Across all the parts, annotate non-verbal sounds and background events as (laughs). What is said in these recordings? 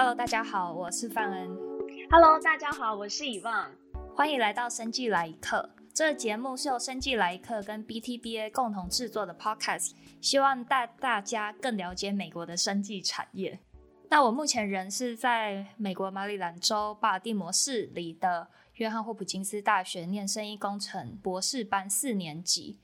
Hello，大家好，我是范恩。Hello，大家好，我是以望。欢迎来到生计来一课。这个节目是由生计来一课跟 BTBA 共同制作的 Podcast，希望带大家更了解美国的生计产业。那我目前人是在美国马里兰州巴尔的摩市里的约翰霍普金斯大学念生医工程博士班四年级。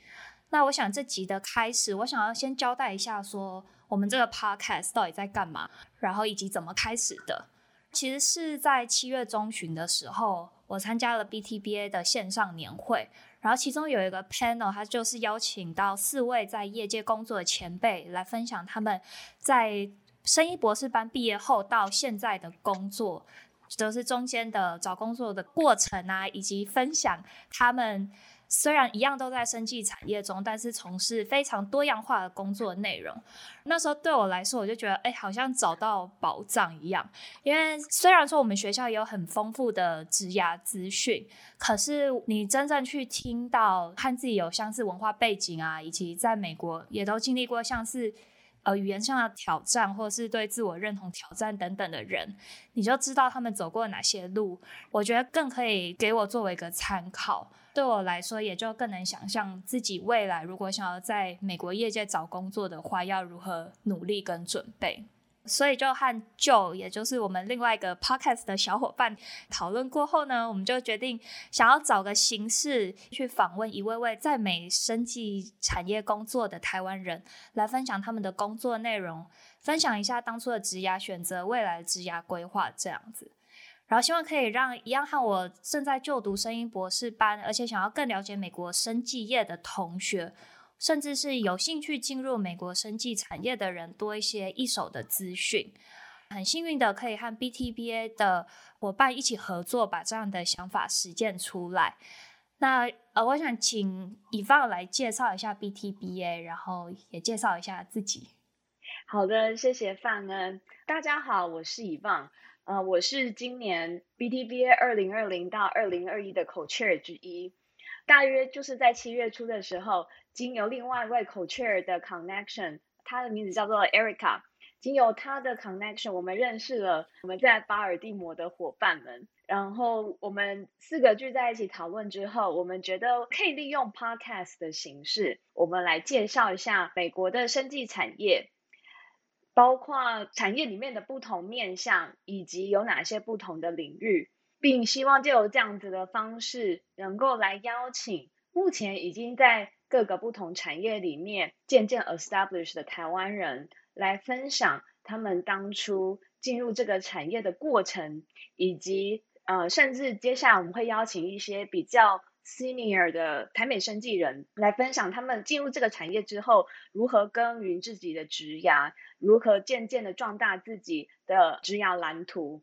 那我想这集的开始，我想要先交代一下说。我们这个 podcast 到底在干嘛？然后以及怎么开始的？其实是在七月中旬的时候，我参加了 BTBA 的线上年会，然后其中有一个 panel，它就是邀请到四位在业界工作的前辈来分享他们在生医博士班毕业后到现在的工作，就是中间的找工作的过程啊，以及分享他们。虽然一样都在生技产业中，但是从事非常多样化的工作内容。那时候对我来说，我就觉得，哎，好像找到宝藏一样。因为虽然说我们学校也有很丰富的职涯资讯，可是你真正去听到和自己有相似文化背景啊，以及在美国也都经历过像是呃语言上的挑战，或是对自我认同挑战等等的人，你就知道他们走过哪些路。我觉得更可以给我作为一个参考。对我来说，也就更能想象自己未来如果想要在美国业界找工作的话，要如何努力跟准备。所以就和 Joe，也就是我们另外一个 Podcast 的小伙伴讨论过后呢，我们就决定想要找个形式去访问一位位在美生计产业工作的台湾人，来分享他们的工作内容，分享一下当初的职涯选择、未来的职涯规划这样子。然后希望可以让一样和我正在就读声音博士班，而且想要更了解美国生技业的同学，甚至是有兴趣进入美国生技产业的人，多一些一手的资讯。很幸运的可以和 BTBA 的伙伴一起合作，把这样的想法实践出来。那呃，我想请以方来介绍一下 BTBA，然后也介绍一下自己。好的，谢谢范恩。大家好，我是以方。呃，我是今年 BTBA 二零二零到二零二一的 Co-Chair 之一，大约就是在七月初的时候，经由另外一位 Co-Chair 的 Connection，他的名字叫做 Erica，经由他的 Connection，我们认识了我们在巴尔的摩的伙伴们，然后我们四个聚在一起讨论之后，我们觉得可以利用 Podcast 的形式，我们来介绍一下美国的生技产业。包括产业里面的不同面向，以及有哪些不同的领域，并希望借由这样子的方式，能够来邀请目前已经在各个不同产业里面渐渐 establish 的台湾人，来分享他们当初进入这个产业的过程，以及呃，甚至接下来我们会邀请一些比较。Senior 的台美生技人来分享他们进入这个产业之后，如何耕耘自己的职涯，如何渐渐的壮大自己的职涯蓝图。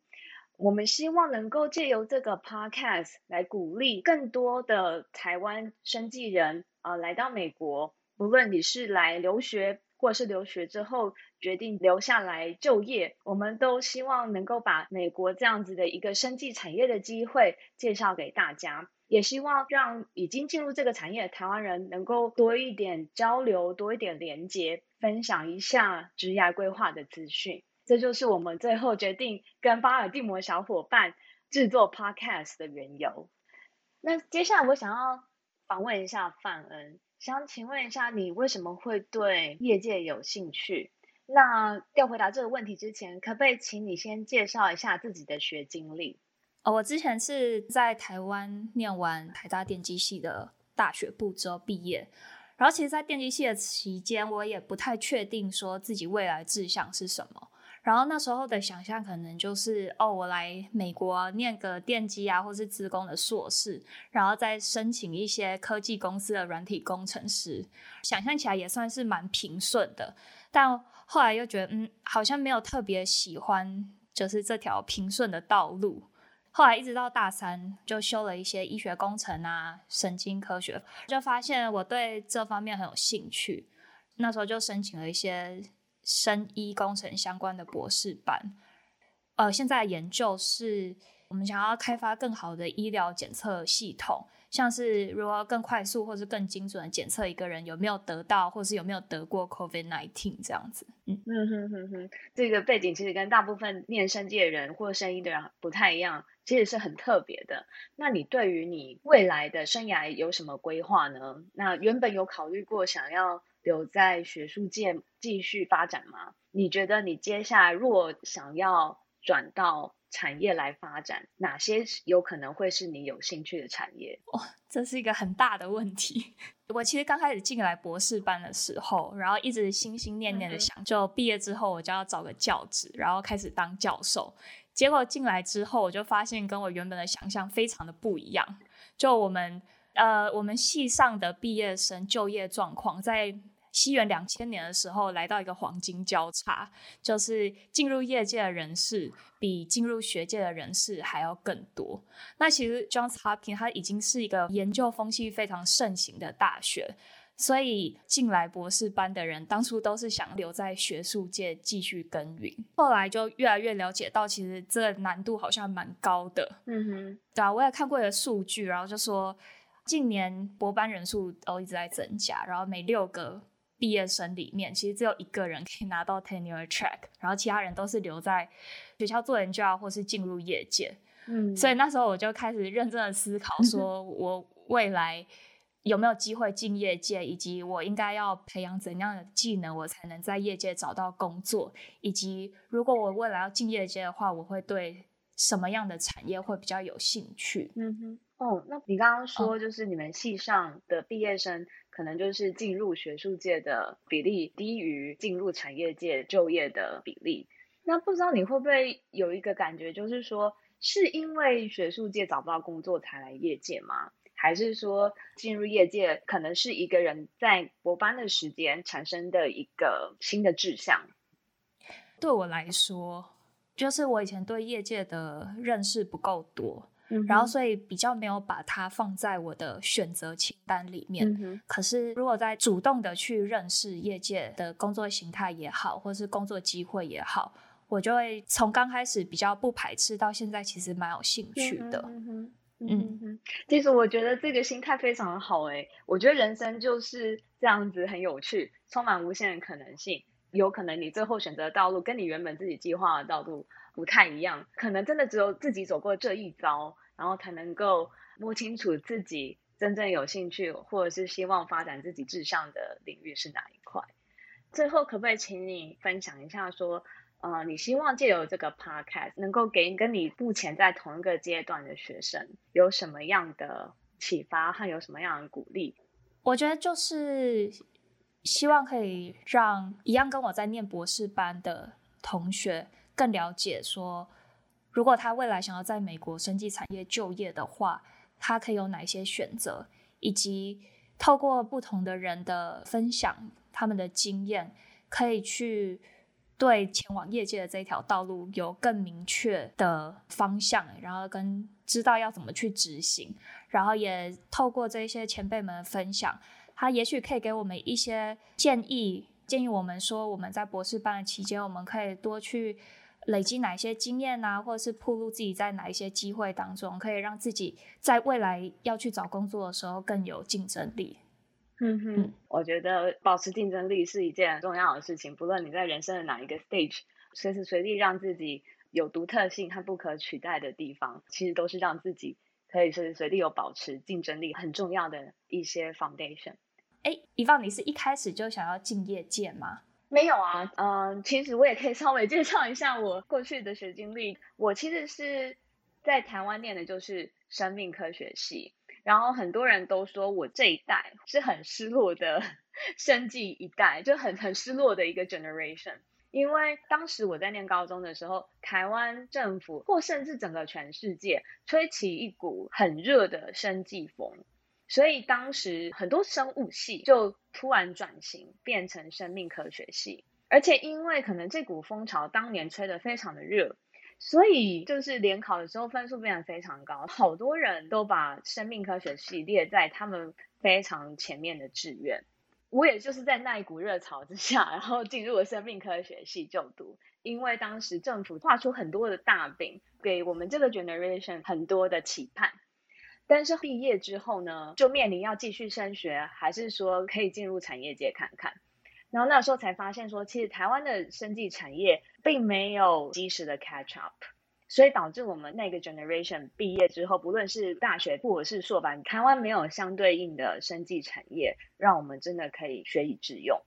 我们希望能够借由这个 Podcast 来鼓励更多的台湾生技人啊、来到美国，无论你是来留学，或是留学之后决定留下来就业，我们都希望能够把美国这样子的一个生技产业的机会介绍给大家。也希望让已经进入这个产业的台湾人能够多一点交流，多一点连接，分享一下职业规划的资讯。这就是我们最后决定跟巴尔的摩小伙伴制作 Podcast 的缘由。那接下来我想要访问一下范恩，想请问一下你为什么会对业界有兴趣？那要回答这个问题之前，可不可以请你先介绍一下自己的学经历？哦，我之前是在台湾念完台大电机系的大学部之后毕业，然后其实，在电机系的期间，我也不太确定说自己未来志向是什么。然后那时候的想象可能就是，哦，我来美国念个电机啊，或是资工的硕士，然后再申请一些科技公司的软体工程师，想象起来也算是蛮平顺的。但后来又觉得，嗯，好像没有特别喜欢，就是这条平顺的道路。后来一直到大三，就修了一些医学工程啊、神经科学，就发现我对这方面很有兴趣。那时候就申请了一些生医工程相关的博士班。呃，现在研究是我们想要开发更好的医疗检测系统，像是如何更快速或是更精准的检测一个人有没有得到，或是有没有得过 COVID-19 这样子。嗯哼哼哼，这个背景其实跟大部分念生技的人或生医的人不太一样，其实是很特别的。那你对于你未来的生涯有什么规划呢？那原本有考虑过想要留在学术界继续发展吗？你觉得你接下来若想要转到产业来发展，哪些有可能会是你有兴趣的产业？哇、哦，这是一个很大的问题。我其实刚开始进来博士班的时候，然后一直心心念念的想，嗯、就毕业之后我就要找个教职，然后开始当教授。结果进来之后，我就发现跟我原本的想象非常的不一样。就我们呃，我们系上的毕业生就业状况在。西元两千年的时候，来到一个黄金交叉，就是进入业界的人士比进入学界的人士还要更多。那其实 Johns Hopkins 它已经是一个研究风气非常盛行的大学，所以进来博士班的人当初都是想留在学术界继续耕耘。后来就越来越了解到，其实这个难度好像蛮高的。嗯哼，对啊，我也看过一个数据，然后就说近年博班人数都一直在增加，然后每六个。毕业生里面，其实只有一个人可以拿到 tenure track，然后其他人都是留在学校做研究啊，或是进入业界。嗯，所以那时候我就开始认真的思考，说 (laughs) 我未来有没有机会进业界，以及我应该要培养怎样的技能，我才能在业界找到工作，以及如果我未来要进业界的话，我会对什么样的产业会比较有兴趣？嗯哼，哦，那你刚刚说就是你们系上的毕业生。可能就是进入学术界的比例低于进入产业界就业的比例。那不知道你会不会有一个感觉，就是说是因为学术界找不到工作才来业界吗？还是说进入业界可能是一个人在博班的时间产生的一个新的志向？对我来说，就是我以前对业界的认识不够多。然后，所以比较没有把它放在我的选择清单里面。嗯、可是，如果在主动的去认识业界的工作形态也好，或是工作机会也好，我就会从刚开始比较不排斥，到现在其实蛮有兴趣的。嗯哼，嗯哼，其实我觉得这个心态非常的好诶。我觉得人生就是这样子，很有趣，充满无限的可能性。有可能你最后选择的道路跟你原本自己计划的道路不太一样，可能真的只有自己走过这一遭。然后才能够摸清楚自己真正有兴趣或者是希望发展自己志向的领域是哪一块。最后，可不可以请你分享一下，说，呃，你希望借由这个 podcast 能够给跟你目前在同一个阶段的学生有什么样的启发和有什么样的鼓励？我觉得就是希望可以让一样跟我在念博士班的同学更了解说。如果他未来想要在美国生技产业就业的话，他可以有哪些选择？以及透过不同的人的分享，他们的经验，可以去对前往业界的这条道路有更明确的方向，然后跟知道要怎么去执行。然后也透过这些前辈们的分享，他也许可以给我们一些建议，建议我们说我们在博士班的期间，我们可以多去。累积哪一些经验啊，或者是铺路自己在哪一些机会当中，可以让自己在未来要去找工作的时候更有竞争力。嗯哼，嗯，我觉得保持竞争力是一件很重要的事情。不论你在人生的哪一个 stage，随时随地让自己有独特性和不可取代的地方，其实都是让自己可以随时随地有保持竞争力很重要的一些 foundation。哎，Yvonne，你是一开始就想要进业界吗？没有啊，嗯，其实我也可以稍微介绍一下我过去的学经历。我其实是在台湾念的就是生命科学系，然后很多人都说我这一代是很失落的生计一代，就很很失落的一个 generation。因为当时我在念高中的时候，台湾政府或甚至整个全世界吹起一股很热的生技风。所以当时很多生物系就突然转型变成生命科学系，而且因为可能这股风潮当年吹得非常的热，所以就是联考的时候分数变得非常高，好多人都把生命科学系列在他们非常前面的志愿。我也就是在那一股热潮之下，然后进入了生命科学系就读，因为当时政府画出很多的大饼，给我们这个 generation 很多的期盼。但是毕业之后呢，就面临要继续升学，还是说可以进入产业界看看。然后那时候才发现说，其实台湾的生技产业并没有及时的 catch up，所以导致我们那个 generation 毕业之后，不论是大学或者是硕班，台湾没有相对应的生技产业，让我们真的可以学以致用。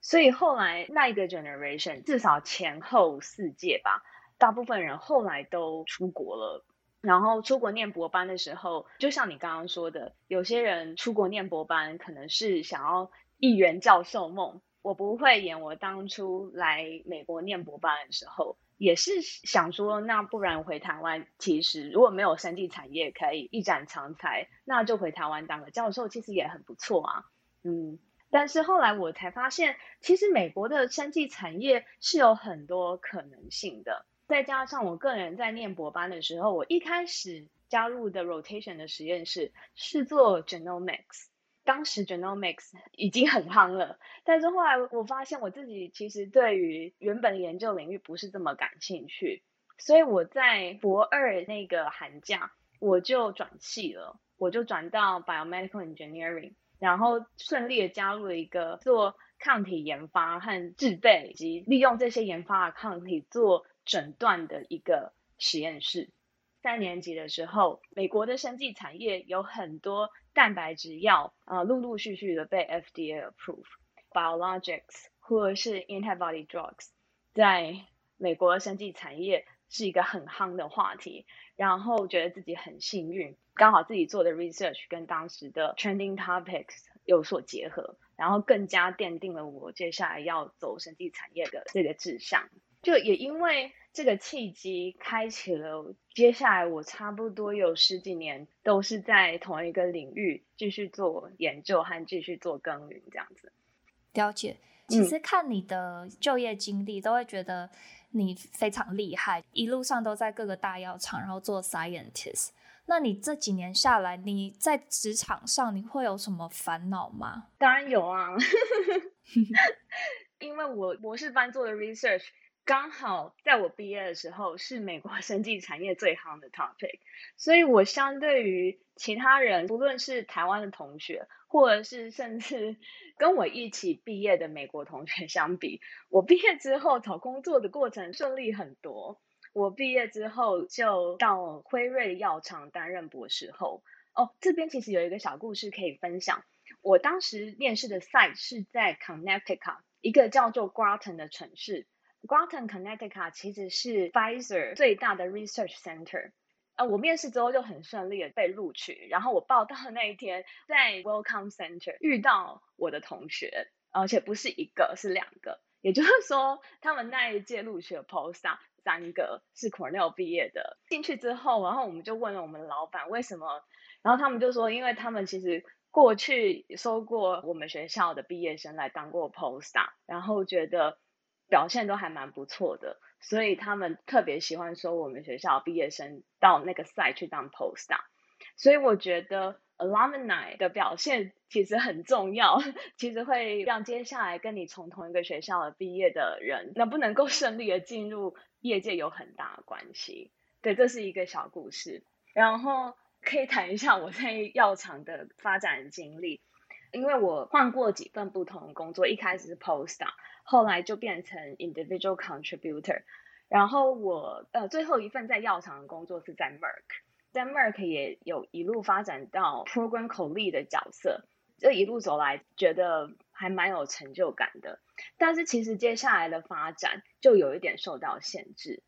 所以后来那一个 generation 至少前后四届吧，大部分人后来都出国了。然后出国念博班的时候，就像你刚刚说的，有些人出国念博班可能是想要一圆教授梦。我不会演。我当初来美国念博班的时候，也是想说，那不然回台湾。其实如果没有生技产业可以一展长才，那就回台湾当个教授，其实也很不错啊。嗯，但是后来我才发现，其实美国的生技产业是有很多可能性的。再加上我个人在念博班的时候，我一开始加入的 rotation 的实验室是做 genomics。当时 genomics (laughs) 已经很夯了，但是后来我发现我自己其实对于原本研究领域不是这么感兴趣，所以我在博二那个寒假我就转系了，我就转到 biomedical engineering，然后顺利的加入了一个做抗体研发和制备，以及利用这些研发的抗体做诊断的一个实验室。三年级的时候，美国的生技产业有很多蛋白质药，呃，陆陆续续的被 FDA approve，biologics 或者是 antibody drugs，在美国的生技产业是一个很夯的话题。然后觉得自己很幸运，刚好自己做的 research 跟当时的 trending topics 有所结合，然后更加奠定了我接下来要走生技产业的这个志向。就也因为这个契机，开启了接下来我差不多有十几年都是在同一个领域继续做研究和继续做耕耘这样子。了解，其实看你的就业经历，都会觉得你非常厉害，一路上都在各个大药厂，然后做 scientist。那你这几年下来，你在职场上你会有什么烦恼吗？当然有啊，(laughs) 因为我博士班做的 research。刚好在我毕业的时候是美国生技产业最夯的 topic，所以我相对于其他人，不论是台湾的同学，或者是甚至 (laughs) 跟我一起毕业的美国同学相比，我毕业之后找工作的过程顺利很多。我毕业之后就到辉瑞药厂担任博士后。哦，这边其实有一个小故事可以分享。我当时面试的 site 是在 Connecticut 一个叫做 Groton 的城市。Groton Connecticut 其实是 Pfizer 最大的 research center。呃，我面试之后就很顺利的被录取，然后我报到的那一天，在 Welcome Center 遇到我的同学，而且不是一个，是两个。也就是说，他们那一届录取的 postdoc 三个是 Cornell 毕业的。进去之后，然后我们就问了我们老板为什么，然后他们就说，因为他们其实过去收过我们学校的毕业生来当过 postdoc，然后觉得。表现都还蛮不错的，所以他们特别喜欢说我们学校毕业生到那个赛去当 postdoc。所以我觉得 alumni 的表现其实很重要，(laughs) 其实会让接下来跟你从同一个学校毕业的人能不能够顺利的进入业界有很大的关系。对，这是一个小故事。然后可以谈一下我在药厂的发展经历，因为我换过几份不同的工作，一开始是 postdoc。后来就变成 individual contributor，然后我呃最后一份在药厂的工作是在 Merck，在 Merck 也有一路发展到 program c o l e a 的角色，这一路走来觉得还蛮有成就感的。但是其实接下来的发展就有一点受到限制，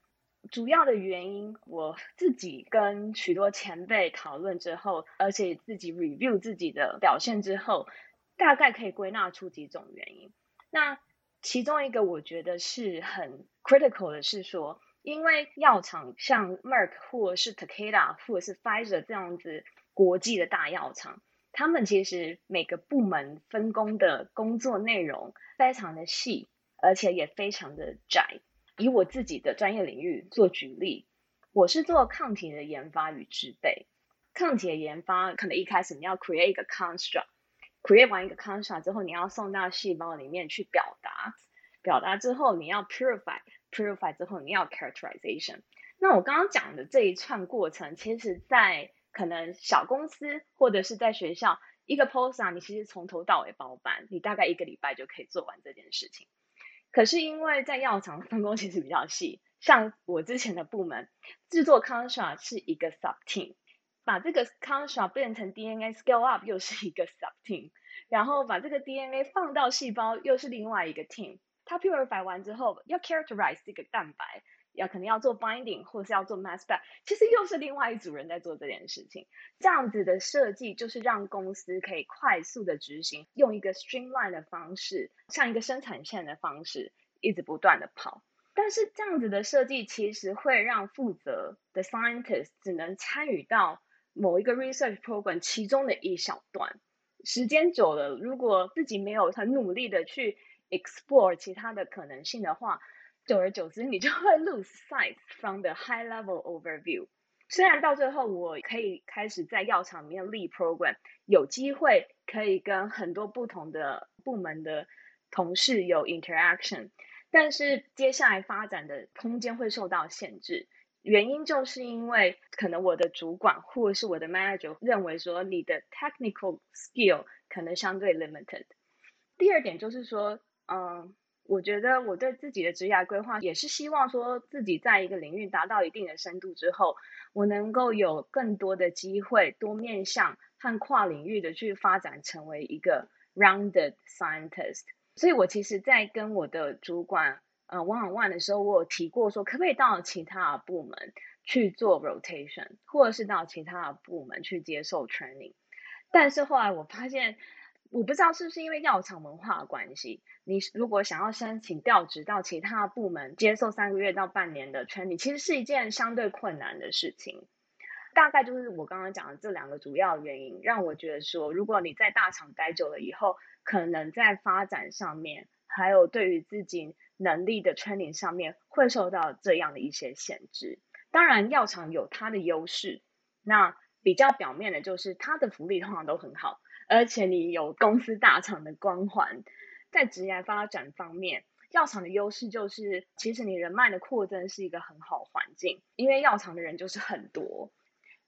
主要的原因我自己跟许多前辈讨论之后，而且自己 review 自己的表现之后，大概可以归纳出几种原因。那其中一个我觉得是很 critical 的是说，因为药厂像 Merck 或是 Takeda 或者是 Pfizer 这样子国际的大药厂，他们其实每个部门分工的工作内容非常的细，而且也非常的窄。以我自己的专业领域做举例，我是做抗体的研发与制备。抗体的研发可能一开始你要 create 一个 construct。create 完一个 construct 之后，你要送到细胞里面去表达，表达之后你要 purify，purify 之后你要 characterization。那我刚刚讲的这一串过程，其实在可能小公司或者是在学校，一个 poster 你其实从头到尾包办，你大概一个礼拜就可以做完这件事情。可是因为在药厂分工其实比较细，像我之前的部门制作 construct 是一个 sub team，把这个 construct 变成 DNA scale up 又是一个 sub team，然后把这个 DNA 放到细胞又是另外一个 team。它 purify 完之后要 characterize 这个蛋白。要可能要做 binding 或是要做 mass spec，其实又是另外一组人在做这件事情。这样子的设计就是让公司可以快速的执行，用一个 streamline 的方式，像一个生产线的方式，一直不断的跑。但是这样子的设计其实会让负责的 scientist 只能参与到某一个 research program 其中的一小段。时间久了，如果自己没有很努力的去 explore 其他的可能性的话，久而久之，你就会 lose sight from the high level overview。虽然到最后，我可以开始在药厂里面 lead program，有机会可以跟很多不同的部门的同事有 interaction，但是接下来发展的空间会受到限制。原因就是因为可能我的主管或者是我的 manager 认为说，你的 technical skill 可能相对 limited。第二点就是说，嗯。我觉得我对自己的职业规划也是希望说，自己在一个领域达到一定的深度之后，我能够有更多的机会，多面向和跨领域的去发展，成为一个 rounded scientist。所以我其实，在跟我的主管呃 one on one 的时候，我有提过说，可不可以到其他部门去做 rotation，或者是到其他部门去接受 training。但是后来我发现。我不知道是不是因为药厂文化的关系，你如果想要申请调职到其他部门接受三个月到半年的 training，其实是一件相对困难的事情。大概就是我刚刚讲的这两个主要原因，让我觉得说，如果你在大厂待久了以后，可能在发展上面，还有对于自己能力的 training 上面，会受到这样的一些限制。当然，药厂有它的优势，那比较表面的就是它的福利通常都很好。而且你有公司大厂的光环，在职业发展方面，药厂的优势就是，其实你人脉的扩增是一个很好环境，因为药厂的人就是很多，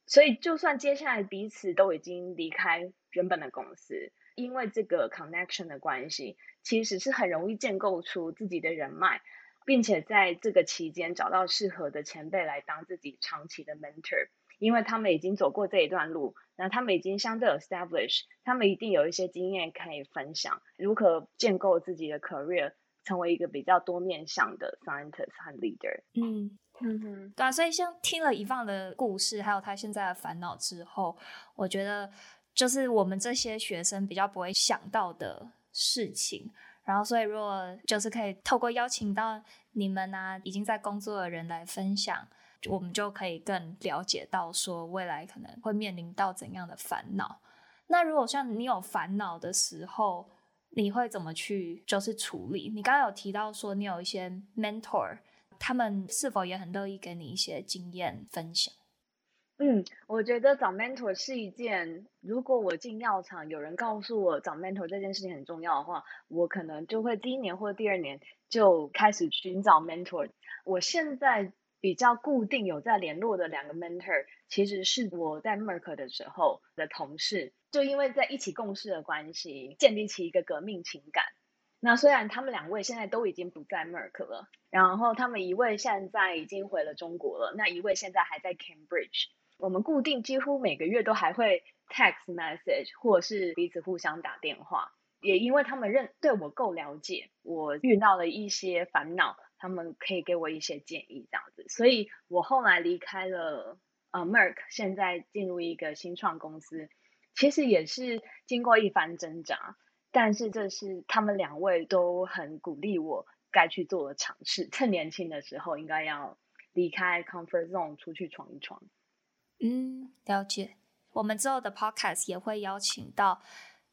所以就算接下来彼此都已经离开原本的公司，因为这个 connection 的关系，其实是很容易建构出自己的人脉，并且在这个期间找到适合的前辈来当自己长期的 mentor。因为他们已经走过这一段路，那他们已经相对 establish，他们一定有一些经验可以分享，如何建构自己的 career，成为一个比较多面向的 scientist 和 leader。嗯嗯哼，对啊，所以像听了 Yvonne 的故事，还有他现在的烦恼之后，我觉得就是我们这些学生比较不会想到的事情。然后，所以如果就是可以透过邀请到你们啊，已经在工作的人来分享。我们就可以更了解到说未来可能会面临到怎样的烦恼。那如果像你有烦恼的时候，你会怎么去就是处理？你刚刚有提到说你有一些 mentor，他们是否也很乐意给你一些经验分享？嗯，我觉得找 mentor 是一件，如果我进药厂有人告诉我找 mentor 这件事情很重要的话，我可能就会第一年或第二年就开始寻找 mentor。我现在。比较固定有在联络的两个 mentor，其实是我在 Merck 的时候的同事，就因为在一起共事的关系，建立起一个革命情感。那虽然他们两位现在都已经不在 Merck 了，然后他们一位现在已经回了中国了，那一位现在还在 Cambridge。我们固定几乎每个月都还会 text message，或是彼此互相打电话。也因为他们认对我够了解，我遇到了一些烦恼。他们可以给我一些建议，这样子，所以我后来离开了呃 Merck，现在进入一个新创公司，其实也是经过一番挣扎，但是这是他们两位都很鼓励我该去做的尝试，趁年轻的时候应该要离开 comfort zone 出去闯一闯。嗯，了解。我们之后的 podcast 也会邀请到。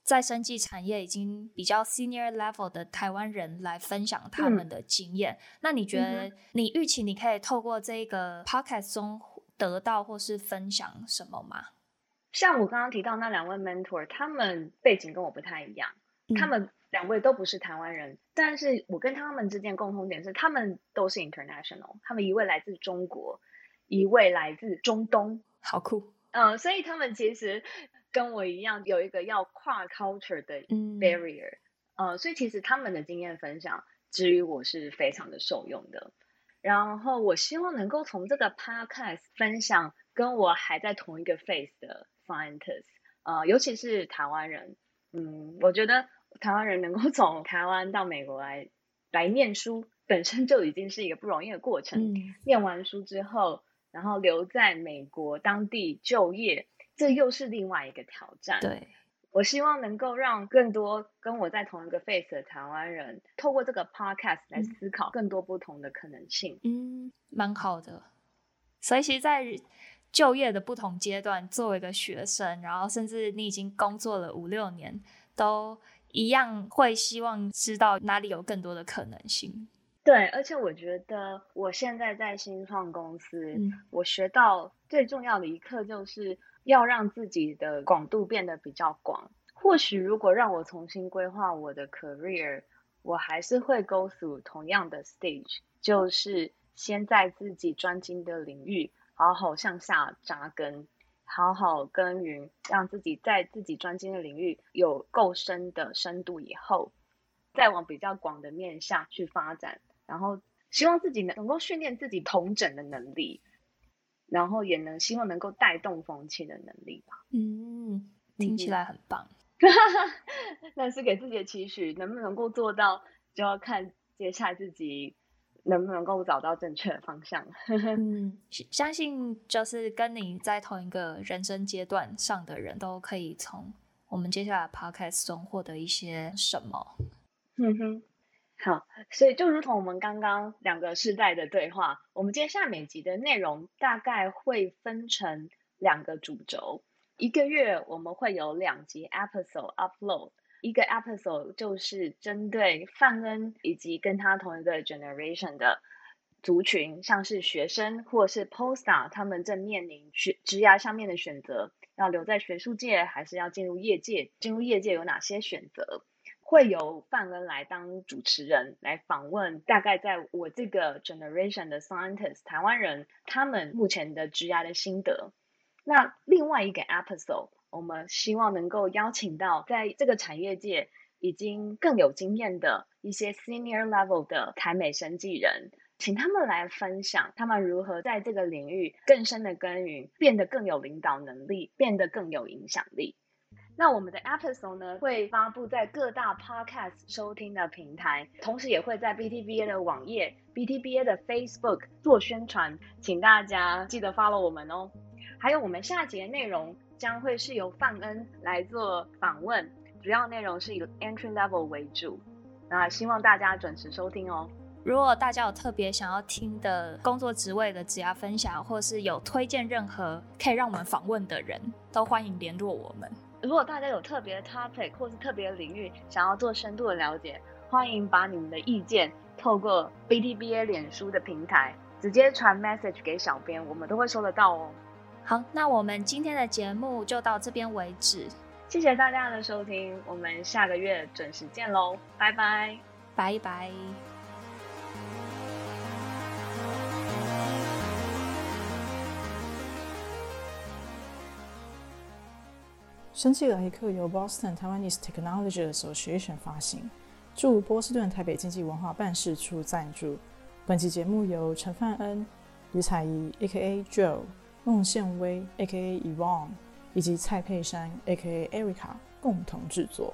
在生技产业已经比较 senior level 的台湾人来分享他们的经验。嗯、那你觉得，你预期你可以透过这个 podcast 中得到或是分享什么吗？像我刚刚提到那两位 mentor，他们背景跟我不太一样，嗯、他们两位都不是台湾人，但是我跟他们之间共同点是，他们都是 international。他们一位来自中国，一位来自中东，好酷。嗯，所以他们其实跟我一样有一个要跨 culture 的 barrier，嗯，呃，所以其实他们的经验分享，之于我是非常的受用的。然后我希望能够从这个 podcast 分享跟我还在同一个 phase 的 scientists，呃，尤其是台湾人，嗯，我觉得台湾人能够 (laughs) 从台湾到美国来来念书，本身就已经是一个不容易的过程。嗯，念完书之后。然后留在美国当地就业，这又是另外一个挑战。对，我希望能够让更多跟我在同一个 phase 的台湾人，透过这个 podcast 来思考更多不同的可能性。嗯，蛮好的。所以，其实，在就业的不同阶段，作为一个学生，然后甚至你已经工作了五六年，都一样会希望知道哪里有更多的可能性。对，而且我觉得我现在在新创公司，嗯，我学到最重要的一课就是要让自己的广度变得比较广。或许如果让我重新规划我的 career，我还是会 go through 同样的 stage，就是先在自己专精的领域好好向下扎根，好好耕耘，让自己在自己专精的领域有够深的深度以后，再往比较广的面向去发展。然后希望自己能能够训练自己统整的能力，然后也能希望能够带动风气的能力吧。嗯，听起来很棒。(laughs) 但是给自己的期许，能不能够做到，就要看接下来自己能不能够找到正确的方向。(laughs) 嗯，相信就是跟你在同一个人生阶段上的人都可以从我们接下来 podcast 中获得一些什么。嗯哼。好，所以就如同我们刚刚两个世代的对话，我们接下每集的内容大概会分成两个主轴。一个月我们会有两集 episode upload，一个 episode 就是针对范恩以及跟他同一个 generation 的族群，像是学生或是 postdoc，他们正面临学职涯上面的选择，要留在学术界还是要进入业界？进入业界有哪些选择？会由范恩来当主持人来访问，大概在我这个 generation 的 scientists 台湾人，他们目前的职涯的心得。那另外一个 episode，我们希望能够邀请到在这个产业界已经更有经验的一些 senior level 的台美生技人，请他们来分享他们如何在这个领域更深的耕耘，变得更有领导能力，变得更有影响力。那我们的 episode 呢，会发布在各大 podcast 收听的平台，同时也会在 BTBA 的网页、BTBA 的 Facebook 做宣传，请大家记得 follow 我们哦。还有我们下节内容将会是由范恩来做访问，主要内容是以 entry level 为主，那希望大家准时收听哦。如果大家有特别想要听的工作职位的职涯分享，或是有推荐任何可以让我们访问的人，都欢迎联络我们。如果大家有特别的 topic 或是特别的领域想要做深度的了解，欢迎把你们的意见透过 BTBA 脸书的平台直接传 message 给小编，我们都会收得到哦。好，那我们今天的节目就到这边为止，谢谢大家的收听，我们下个月准时见喽，拜拜，拜拜。生技来一课由 Boston Taiwanese Technology Association 发行，驻波士顿台北经济文化办事处赞助。本期节目由陈范恩、吕彩怡 （A.K.A. Joe）、孟宪威 （A.K.A. Yvonne） 以及蔡佩珊 （A.K.A. Erica） 共同制作。